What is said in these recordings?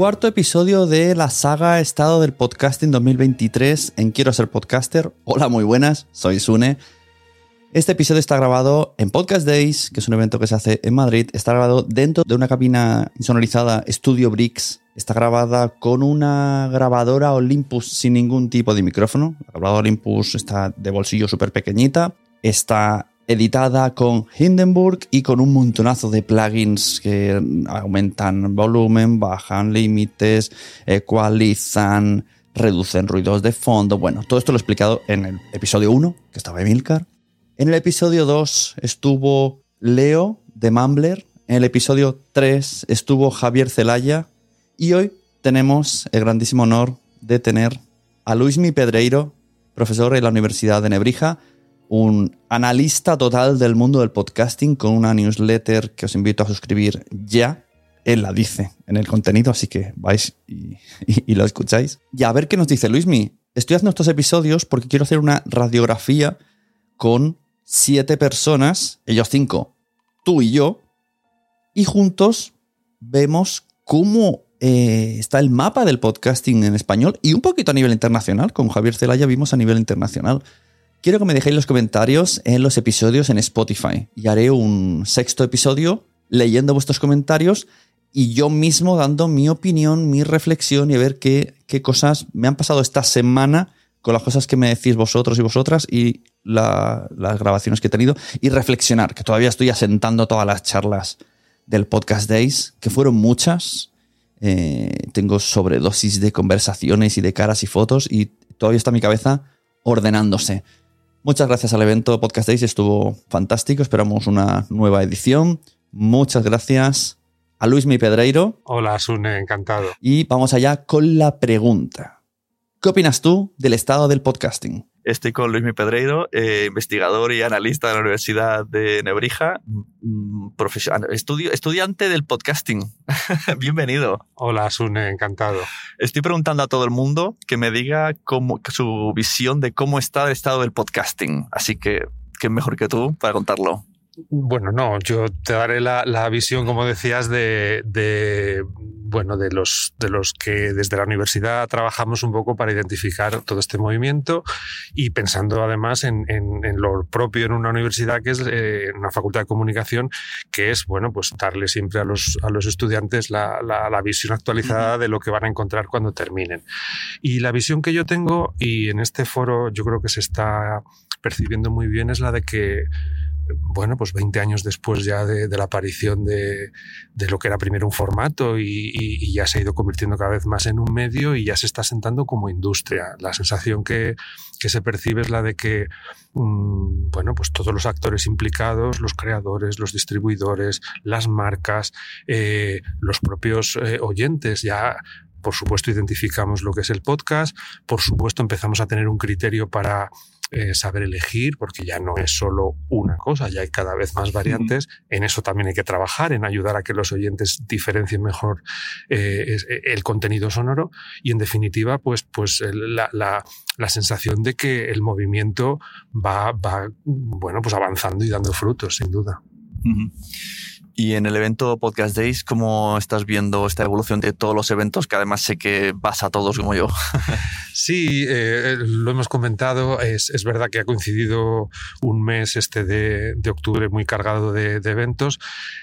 Cuarto episodio de la saga Estado del Podcasting 2023 en Quiero ser podcaster. Hola, muy buenas, soy Sune. Este episodio está grabado en Podcast Days, que es un evento que se hace en Madrid. Está grabado dentro de una cabina insonorizada Studio Bricks. Está grabada con una grabadora Olympus sin ningún tipo de micrófono. La grabadora Olympus está de bolsillo súper pequeñita. Está editada con Hindenburg y con un montonazo de plugins que aumentan volumen, bajan límites, ecualizan, reducen ruidos de fondo. Bueno, todo esto lo he explicado en el episodio 1, que estaba Emilcar. En el episodio 2 estuvo Leo de Mumbler. En el episodio 3 estuvo Javier Celaya. Y hoy tenemos el grandísimo honor de tener a Luismi Pedreiro, profesor en la Universidad de Nebrija, un analista total del mundo del podcasting con una newsletter que os invito a suscribir ya. Él la dice en el contenido, así que vais y, lo escucháis. Y a ver qué nos dice Luismi. Estoy haciendo estos episodios porque quiero hacer una radiografía con siete personas, ellos cinco, tú y yo, y juntos vemos cómo eh, está el mapa del podcasting en español y un poquito a nivel internacional. Con Javier Celaya vimos a nivel internacional. Quiero que me dejéis los comentarios en los episodios en Spotify y haré un sexto episodio leyendo vuestros comentarios y yo mismo dando mi opinión, mi reflexión y a ver qué, qué cosas me han pasado esta semana con las cosas que me decís vosotros y vosotras y la, las grabaciones que he tenido y reflexionar, que todavía estoy asentando todas las charlas del Podcast Days, que fueron muchas. Eh, tengo sobredosis de conversaciones y de caras y fotos y todavía está mi cabeza ordenándose. Muchas gracias al evento Podcast Days, estuvo fantástico. Esperamos una nueva edición. Muchas gracias a Luis Mi Pedreiro. Hola, Sune, encantado. Y vamos allá con la pregunta. ¿Qué opinas tú del estado del podcasting? Estoy con Luis Mi Pedreiro, eh, investigador y analista de la Universidad de Nebrija, estudio, estudiante del podcasting. Bienvenido. Hola, Sune, encantado. Estoy preguntando a todo el mundo que me diga cómo, su visión de cómo está el estado del podcasting. Así que, ¿qué mejor que tú para contarlo? Bueno, no, yo te daré la, la visión, como decías, de, de, bueno, de los, de los que desde la universidad trabajamos un poco para identificar todo este movimiento y pensando además en, en, en lo propio en una universidad que es eh, una facultad de comunicación, que es, bueno, pues darle siempre a los, a los estudiantes la, la, la visión actualizada de lo que van a encontrar cuando terminen. Y la visión que yo tengo, y en este foro yo creo que se está percibiendo muy bien, es la de que bueno, pues 20 años después ya de, la aparición de, lo que era primero un formato y, ya se ha ido convirtiendo cada vez más en un medio y ya se está sentando como industria. La sensación que, se percibe es la de que, mm, bueno, pues todos los actores implicados, los creadores, los distribuidores, las marcas, eh, los propios eh, oyentes ya por supuesto identificamos lo que es el podcast, por supuesto empezamos a tener un criterio para eh, saber elegir, porque ya no es solo una cosa, ya hay cada vez más variantes. En eso también hay que trabajar, en ayudar a que los oyentes diferencien mejor eh, eh, el contenido sonoro y en definitiva, pues, pues la, la, la, sensación de que el movimiento va, va, bueno, pues avanzando y dando frutos, sin duda. Y en el evento Podcast Days, ¿cómo estás viendo esta evolución de todos los eventos? Que además sé que vas a todos como yo. Sí, eh, lo hemos comentado. Es, es, verdad que ha coincidido un mes este de, de octubre muy cargado de, de, eventos.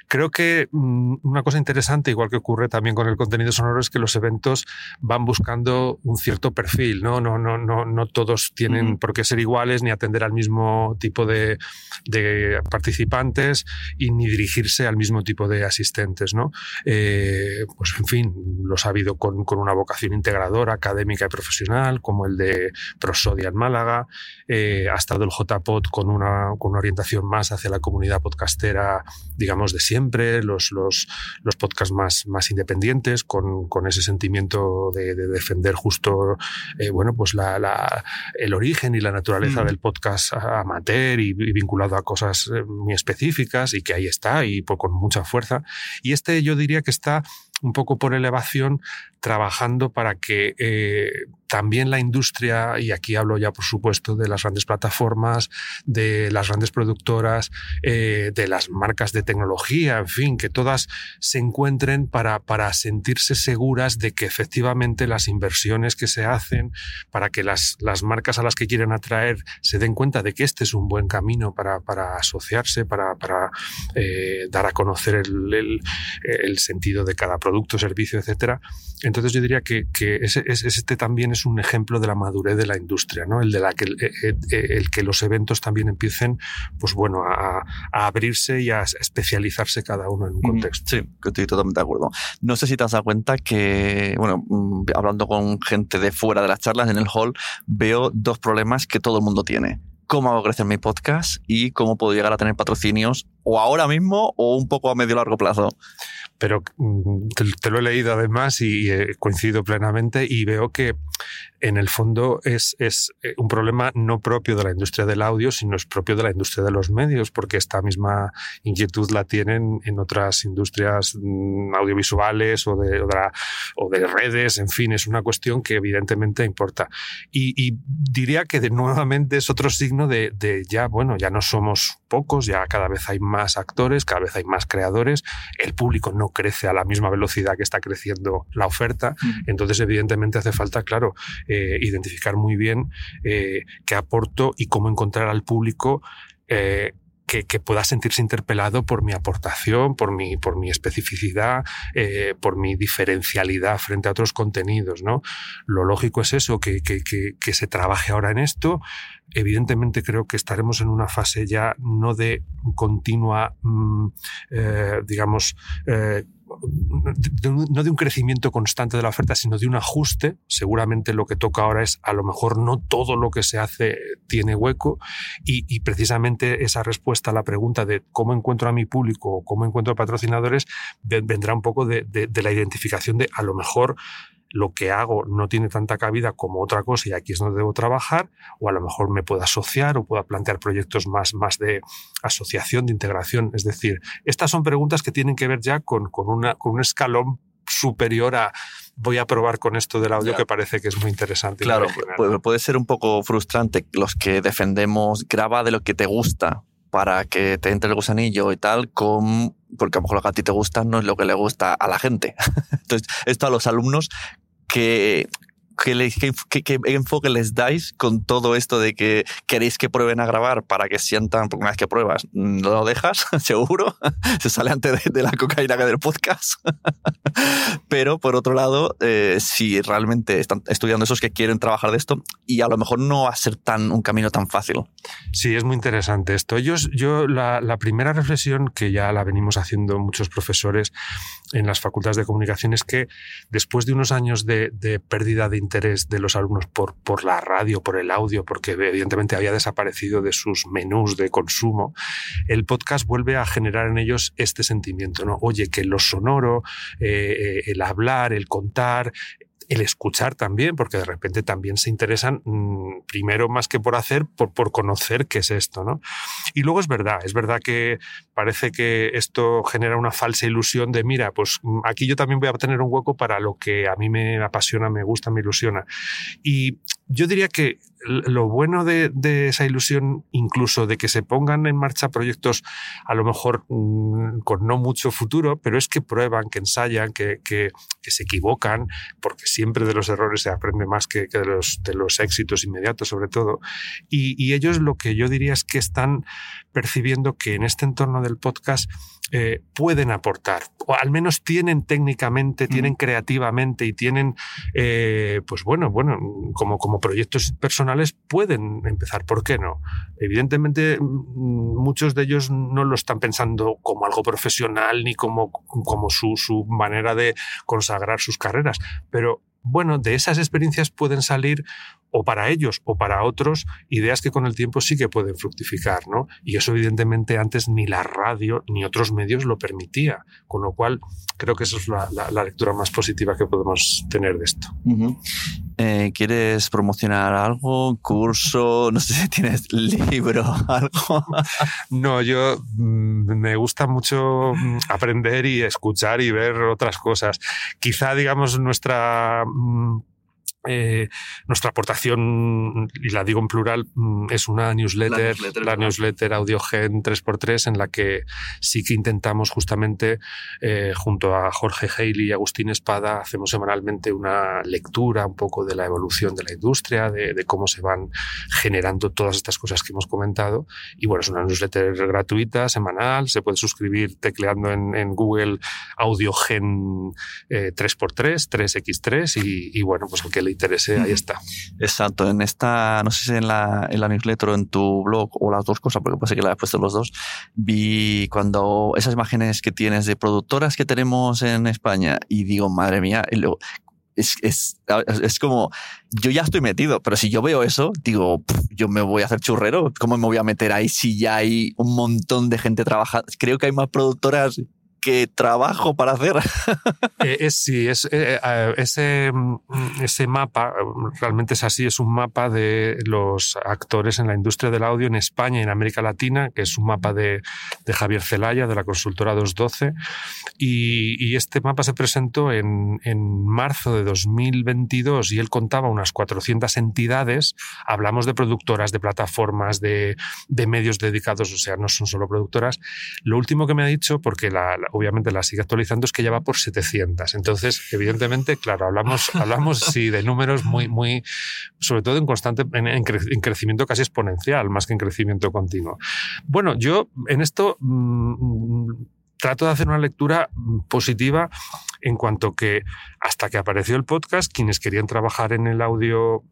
Creo que mm, una cosa interesante, igual que ocurre también con el contenido sonoro, es que los eventos van buscando un cierto perfil. No, no, no, no, no todos tienen por qué ser iguales ni atender al mismo tipo de, de participantes y ni dirigirse al mismo tipo de asistentes, ¿no? Eh, pues en fin, los ha habido con, con, una vocación integradora, académica y profesional, como el de Prosodia en Málaga, eh, ha estado el JPod con una, con una orientación más hacia la comunidad podcastera, digamos, de siempre, los, los, los podcasts más, más independientes, con, con ese sentimiento de, de defender justo, eh, bueno, pues la, la, el origen y la naturaleza mm. del podcast amateur y, y, vinculado a cosas eh, muy específicas y que ahí está y por, con mucha fuerza. Y este yo diría que está un poco por elevación trabajando para que eh, también la industria, y aquí hablo ya por supuesto de las grandes plataformas, de las grandes productoras, eh, de las marcas de tecnología, en fin, que todas se encuentren para, para sentirse seguras de que efectivamente las inversiones que se hacen, para que las, las marcas a las que quieren atraer se den cuenta de que este es un buen camino para, para asociarse, para, para eh, dar a conocer el, el, el, sentido de cada producto, servicio, etcétera. Entonces yo diría que, que ese, este también es un ejemplo de la madurez de la industria, ¿no? El de la que, el, el que los eventos también empiecen, pues bueno, a, a, abrirse y a especializarse cada uno en un contexto. Sí, estoy totalmente de acuerdo. No sé si te has dado cuenta que, bueno, mm, hablando con gente de fuera de las charlas en el hall, veo dos problemas que todo el mundo tiene cómo hago crecer mi podcast y cómo puedo llegar a tener patrocinios o ahora mismo o un poco a medio largo plazo pero mm, te, lo he leído además y he coincido plenamente y veo que en el fondo es, es, eh, un problema no propio de la industria del audio, sino es propio de la industria de los medios, porque esta misma inquietud la tienen en otras industrias mm, audiovisuales o de, o de, redes, en fin, es una cuestión que evidentemente importa. Y, diría que de, nuevamente es otro signo de, de ya, bueno, ya no somos pocos, ya cada vez hay más actores, cada vez hay más creadores, el público no crece a la misma velocidad que está creciendo la oferta, entonces evidentemente hace falta, claro, eh, identificar muy bien eh, qué aporto y cómo encontrar al público eh, que, que, pueda sentirse interpelado por mi aportación, por mi, por mi especificidad, eh, por mi diferencialidad frente a otros contenidos. ¿no? Lo lógico es eso, que, que, que, se trabaje ahora en esto. Evidentemente creo que estaremos en una fase ya no de continua, mmm, eh, digamos, eh, no de un crecimiento constante de la oferta, sino de un ajuste. Seguramente lo que toca ahora es, a lo mejor no todo lo que se hace tiene hueco y, precisamente esa respuesta a la pregunta de cómo encuentro a mi público o cómo encuentro patrocinadores vendrá un poco de, de la identificación de a lo mejor lo que hago no tiene tanta cabida como otra cosa y aquí es donde debo trabajar, o a lo mejor me puedo asociar o puedo plantear proyectos más, más de asociación, de integración. Es decir, estas son preguntas que tienen que ver ya con, con, una, con un escalón superior a voy a probar con esto del audio que parece que es muy interesante. Claro, puede, puede ser un poco frustrante los que defendemos graba de lo que te gusta para que te entre el gusanillo y tal, con, porque a lo mejor lo que a ti te gusta no es lo que le gusta a la gente. Entonces, esto a los alumnos que ¿qué, qué- qué- qué enfoque les dais con todo esto de que queréis que prueben a grabar para que sientan, porque una vez que pruebas, no lo dejas, seguro, se sale antes de, de la cocaína del podcast. Pero por otro lado, eh, si realmente están estudiando esos que quieren trabajar de esto, y a lo mejor no va a ser tan un camino tan fácil. Sí, es muy interesante esto. Yo, yo la, la primera reflexión que ya la venimos haciendo muchos profesores en las facultades de comunicación es que después de unos años de, de pérdida de interés de los alumnos por, por la radio, por el audio, porque evidentemente había desaparecido de sus menús de consumo, el podcast vuelve a generar en ellos este sentimiento, ¿no? Oye, que lo sonoro, eh, el hablar, el contar, el escuchar también, porque de repente también se interesan, mmm, primero más que por hacer, por, por, conocer qué es esto, ¿no? Y luego es verdad, es verdad que parece que esto genera una falsa ilusión de, mira, pues aquí yo también voy a tener un hueco para lo que a mí me apasiona, me gusta, me ilusiona. Y yo diría que lo bueno de, esa ilusión, incluso de que se pongan en marcha proyectos a lo mejor mmm, con no mucho futuro, pero es que prueban, que ensayan, que, que, que, se equivocan, porque siempre de los errores se aprende más que, que de, los, de, los, éxitos inmediatos, sobre todo. Y, y, ellos lo que yo diría es que están percibiendo que en este entorno del podcast eh, pueden aportar, o al menos tienen técnicamente, tienen mm. creativamente y tienen, eh, pues bueno, bueno, como, como proyectos personales pueden empezar, ¿por qué no? Evidentemente, muchos de ellos no lo están pensando como algo profesional ni como, como su, su manera de consagrar sus carreras, pero bueno, de esas experiencias pueden salir o para ellos o para otros ideas que con el tiempo sí que pueden fructificar, ¿no? Y eso evidentemente antes ni la radio ni otros medios lo permitía, con lo cual creo que eso es la, la, la lectura más positiva que podemos tener de esto. Uh -huh. eh, ¿Quieres promocionar algo? ¿Curso? No sé si tienes libro, algo. no, yo mmm, me gusta mucho mm, aprender y escuchar y ver otras cosas. Quizá, digamos, nuestra... Eh, nuestra aportación, y la digo en plural, mm, es una newsletter, la newsletter, la newsletter Audiogen 3x3, en la que sí que intentamos justamente, eh, junto a Jorge Haley y Agustín Espada, hacemos semanalmente una lectura un poco de la evolución de la industria, de, de cómo se van generando todas estas cosas que hemos comentado. Y bueno, es una newsletter gratuita, semanal, se puede suscribir tecleando en, en Google Audiogen eh, 3x3, 3x3, y, y bueno, pues el que le interese, ahí está. Exacto, en esta, no sé si en la, en la newsletter o en tu blog o las dos cosas, porque ser que la has puesto los dos, vi cuando esas imágenes que tienes de productoras que tenemos en España y digo, madre mía, es, es, es, como, yo ya estoy metido, pero si yo veo eso, digo, pff, yo me voy a hacer churrero, ¿cómo me voy a meter ahí si ya hay un montón de gente trabajando? Creo que hay más productoras que trabajo para hacer. eh, es, sí, es, eh, eh, ese, ese mapa, realmente es así, es un mapa de los actores en la industria del audio en España y en América Latina, que es un mapa de, de Javier Celaya, de la consultora 212, y, y este mapa se presentó en, en, marzo de 2022 y él contaba unas 400 entidades, hablamos de productoras, de plataformas, de, de medios dedicados, o sea, no son solo productoras. Lo último que me ha dicho, porque la, la obviamente la sigue actualizando, es que ya va por 700. Entonces, evidentemente, claro, hablamos, hablamos sí, de números muy, muy, sobre todo en constante, en, en, cre en, crecimiento casi exponencial, más que en crecimiento continuo. Bueno, yo en esto mmm, trato de hacer una lectura positiva en cuanto que hasta que apareció el podcast, quienes querían trabajar en el audio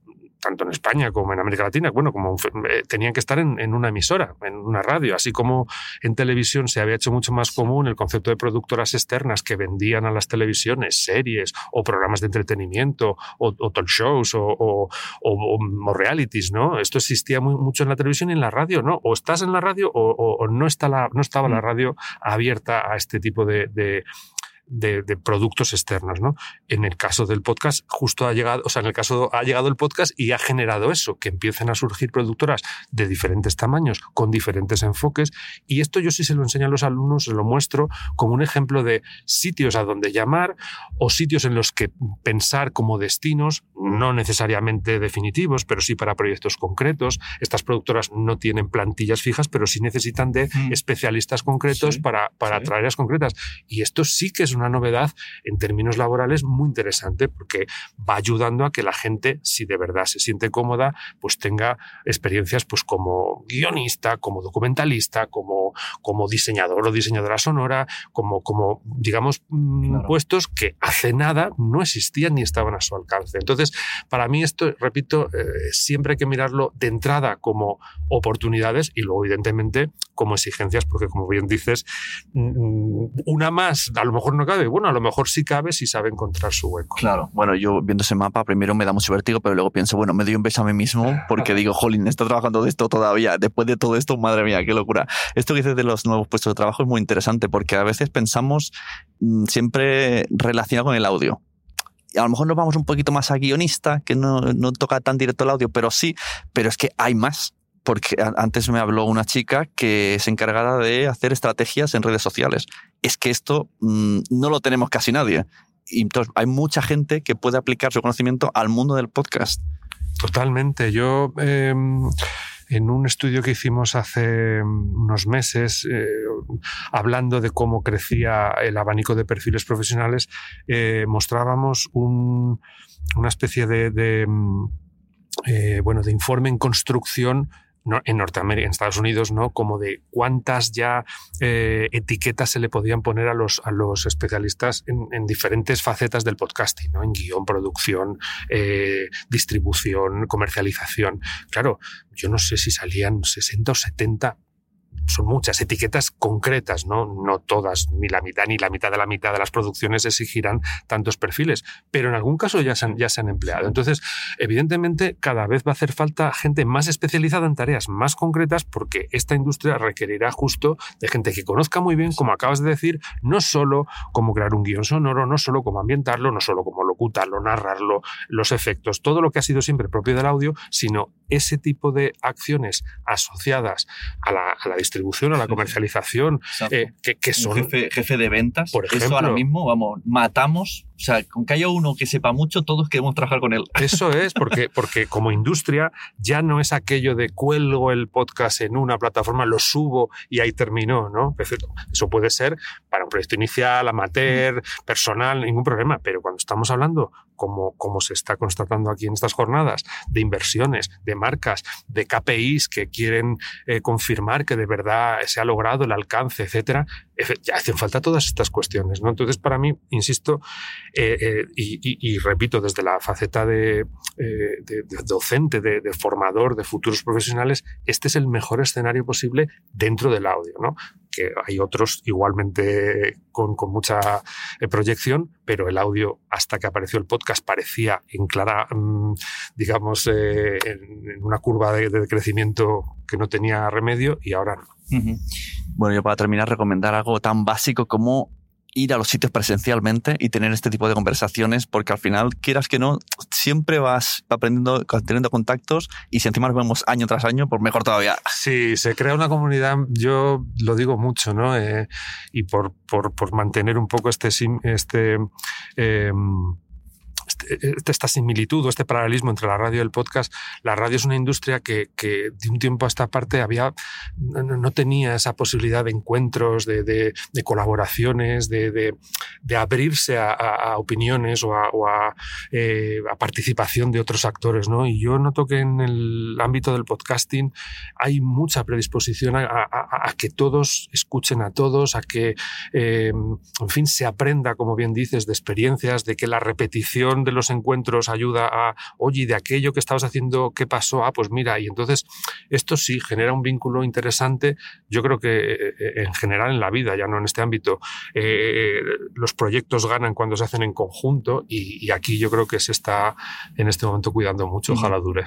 tanto en España como en América Latina, bueno, como eh, tenían que estar en, en, una emisora, en una radio, así como en televisión se había hecho mucho más común el concepto de productoras externas que vendían a las televisiones series o programas de entretenimiento o, o talk shows o, o, o, realities, ¿no? Esto existía muy, mucho en la televisión y en la radio, ¿no? O estás en la radio o, no, está la, no estaba la radio abierta a este tipo de, de de, de, productos externos, ¿no? En el caso del podcast, justo ha llegado, o sea, en el caso ha llegado el podcast y ha generado eso, que empiecen a surgir productoras de diferentes tamaños, con diferentes enfoques, y esto yo sí se lo enseño a los alumnos, se lo muestro como un ejemplo de sitios a donde llamar o sitios en los que pensar como destinos, no necesariamente definitivos, pero sí para proyectos concretos. Estas productoras no tienen plantillas fijas, pero sí necesitan de mm. especialistas concretos sí, para, para sí. tareas concretas. Y esto sí que es una novedad en términos laborales muy interesante porque va ayudando a que la gente, si de verdad se siente cómoda, pues tenga experiencias pues como guionista, como documentalista, como, como diseñador o diseñadora sonora, como, como digamos, mm, puestos que hace nada no existían ni estaban a su alcance. Entonces, para mí esto, repito, eh, siempre hay que mirarlo de entrada como oportunidades y luego, evidentemente, como exigencias, porque como bien dices, mm, una más a lo mejor no cabe. Bueno, a lo mejor sí cabe si sabe encontrar su hueco. Claro. Bueno, yo viendo ese mapa, primero me da mucho vértigo, pero luego pienso, bueno, me doy un beso a mí mismo porque digo, jolín, está trabajando de esto todavía. Después de todo esto, madre mía, qué locura. Esto que dices de los nuevos puestos de trabajo es muy interesante porque a veces pensamos mm, siempre relacionado con el audio a lo mejor nos vamos un poquito más a guionista, que no, no, toca tan directo el audio, pero sí, pero es que hay más porque antes me habló una chica que es encargada de hacer estrategias en redes sociales. Es que esto mm, no lo tenemos casi nadie. Y entonces hay mucha gente que puede aplicar su conocimiento al mundo del podcast. Totalmente. Yo em, en un estudio que hicimos hace unos meses, eh, hablando de cómo crecía el abanico de perfiles profesionales, eh, mostrábamos una especie de, mm, eh, bueno, de informe en construcción en Norteamérica, en Estados Unidos, ¿no? Como de cuántas ya eh, etiquetas se le podían poner a los, a los especialistas en, diferentes facetas del podcasting, ¿no? En guion, producción, eh, distribución, comercialización. Claro, yo no sé si salían 60 o 70 son muchas etiquetas concretas, ¿no? No todas, ni la mitad, ni la mitad de la mitad de las producciones exigirán tantos perfiles, pero en algún caso ya se han, ya se han empleado. Entonces, evidentemente, cada vez va a hacer falta gente más especializada en tareas más concretas porque esta industria requerirá justo de gente que conozca muy bien, como acabas de decir, no solo cómo crear un guion sonoro, no solo cómo ambientarlo, no solo cómo locutarlo, narrarlo, los efectos, todo lo que ha sido siempre propio del audio, sino ese tipo de acciones asociadas a la, a la distribución, a la comercialización, eh, que, son... Jefe, de ventas, por ejemplo. Eso ahora mismo, vamos, matamos o sea, con que haya uno que sepa mucho, todos queremos trabajar con él. Eso es, porque, porque como industria ya no es aquello de cuelgo el podcast en una plataforma, lo subo y ahí terminó, ¿no? Eso puede ser para un proyecto inicial, amateur, personal, ningún problema, pero cuando estamos hablando, como, como se está constatando aquí en estas jornadas, de inversiones, de marcas, de KPIs que quieren eh, confirmar que de verdad se ha logrado el alcance, etcétera, ya hacen falta todas estas cuestiones, ¿no? Entonces, para mí, insisto, eh, eh, y, repito, desde la faceta de, docente, de, formador, de futuros profesionales, este es el mejor escenario posible dentro del audio, ¿no? Que hay otros igualmente con, mucha proyección, pero el audio, hasta que apareció el podcast, parecía en clara, mm, digamos, en, una curva de, de crecimiento que no tenía remedio y ahora no. Bueno, yo para terminar, recomendar algo tan básico como ir a los sitios presencialmente y tener este tipo de conversaciones, porque al final, quieras que no, siempre vas aprendiendo, teniendo contactos y si encima nos vemos año tras año, pues mejor todavía. Sí, se crea una comunidad, yo lo digo mucho, ¿no? Eh, y por, por, por, mantener un poco este, este eh, este, esta similitud o este paralelismo entre la radio y el podcast, la radio es una industria que, de un tiempo a esta parte había, no, tenía esa posibilidad de encuentros, de, colaboraciones, de, abrirse a, opiniones o, a, eh, a, participación de otros actores. ¿no? Y yo noto que en el ámbito del podcasting hay mucha predisposición a, que todos escuchen a todos, a que, eh, en fin, se aprenda, como bien dices, de experiencias, de que la repetición de los encuentros ayuda a, oye, de aquello que estabas haciendo, ¿qué pasó? Ah, pues mira, y entonces esto sí genera un vínculo interesante. Yo creo que eh, en general en la vida, ya no en este ámbito, eh, los proyectos ganan cuando se hacen en conjunto y, aquí yo creo que se está en este momento cuidando mucho. Ojalá dure.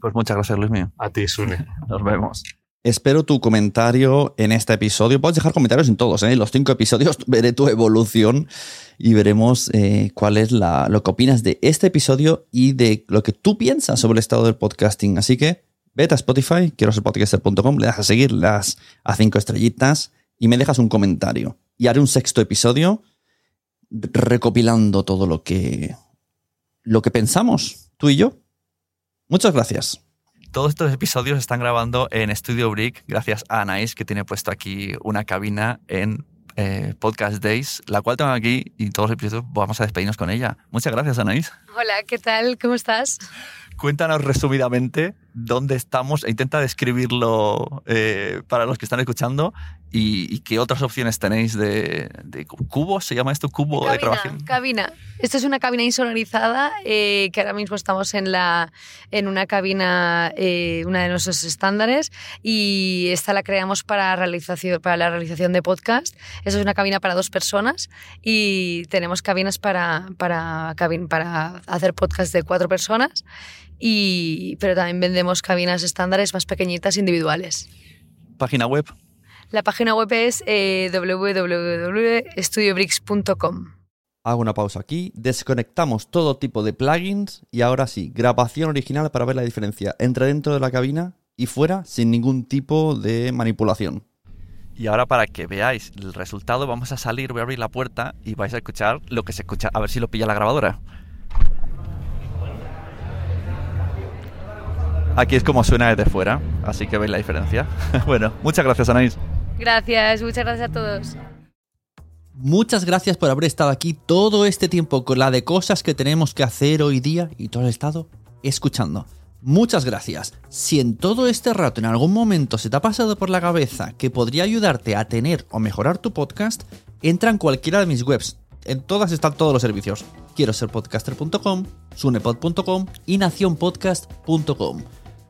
Pues muchas gracias, Luis mío. A ti, Sune. Nos vemos. Espero tu comentario en este episodio. Puedes dejar comentarios en todos, ¿eh? en los cinco episodios veré tu evolución y veremos eh, cuál es la, lo que opinas de este episodio y de lo que tú piensas sobre el estado del podcasting. Así que vete a Spotify, quiero ser podcaster.com, le das a seguir, le das a cinco estrellitas y me dejas un comentario. Y haré un sexto episodio recopilando todo lo que, lo que pensamos, tú y yo. Muchas gracias. Todos estos episodios están grabando en Studio Brick gracias a Anais, que tiene puesto aquí una cabina en eh, Podcast Days, la cual tengo aquí y todos los episodios vamos a despedirnos con ella. Muchas gracias, Anaís. Hola, ¿qué tal? ¿Cómo estás? Cuéntanos resumidamente dónde estamos e intenta describirlo eh, para los que están escuchando y, y qué otras opciones tenéis de, de cubo, ¿se llama esto? Cubo de grabación. cabina. Esto es una cabina insonorizada eh, que ahora mismo estamos en, la, en una cabina, eh, una de nuestros estándares y esta la creamos para, realización, para la realización de podcast. Esa es una cabina para dos personas y tenemos cabinas para, para, para hacer podcast de cuatro personas y, pero también vendemos cabinas estándares más pequeñitas individuales. Página web. La página web es eh, www.studiobricks.com. Hago una pausa aquí, desconectamos todo tipo de plugins y ahora sí, grabación original para ver la diferencia entre dentro de la cabina y fuera sin ningún tipo de manipulación. Y ahora para que veáis el resultado vamos a salir, voy a abrir la puerta y vais a escuchar lo que se escucha, a ver si lo pilla la grabadora. Aquí es como suena desde fuera, así que veis la diferencia. bueno, muchas gracias Anaís. Gracias, muchas gracias a todos. Muchas gracias por haber estado aquí todo este tiempo con la de cosas que tenemos que hacer hoy día y todo el estado escuchando. Muchas gracias. Si en todo este rato en algún momento se te ha pasado por la cabeza que podría ayudarte a tener o mejorar tu podcast, entra en cualquiera de mis webs. En todas están todos los servicios. Quiero ser podcaster.com, sunepod.com y nacionpodcast.com.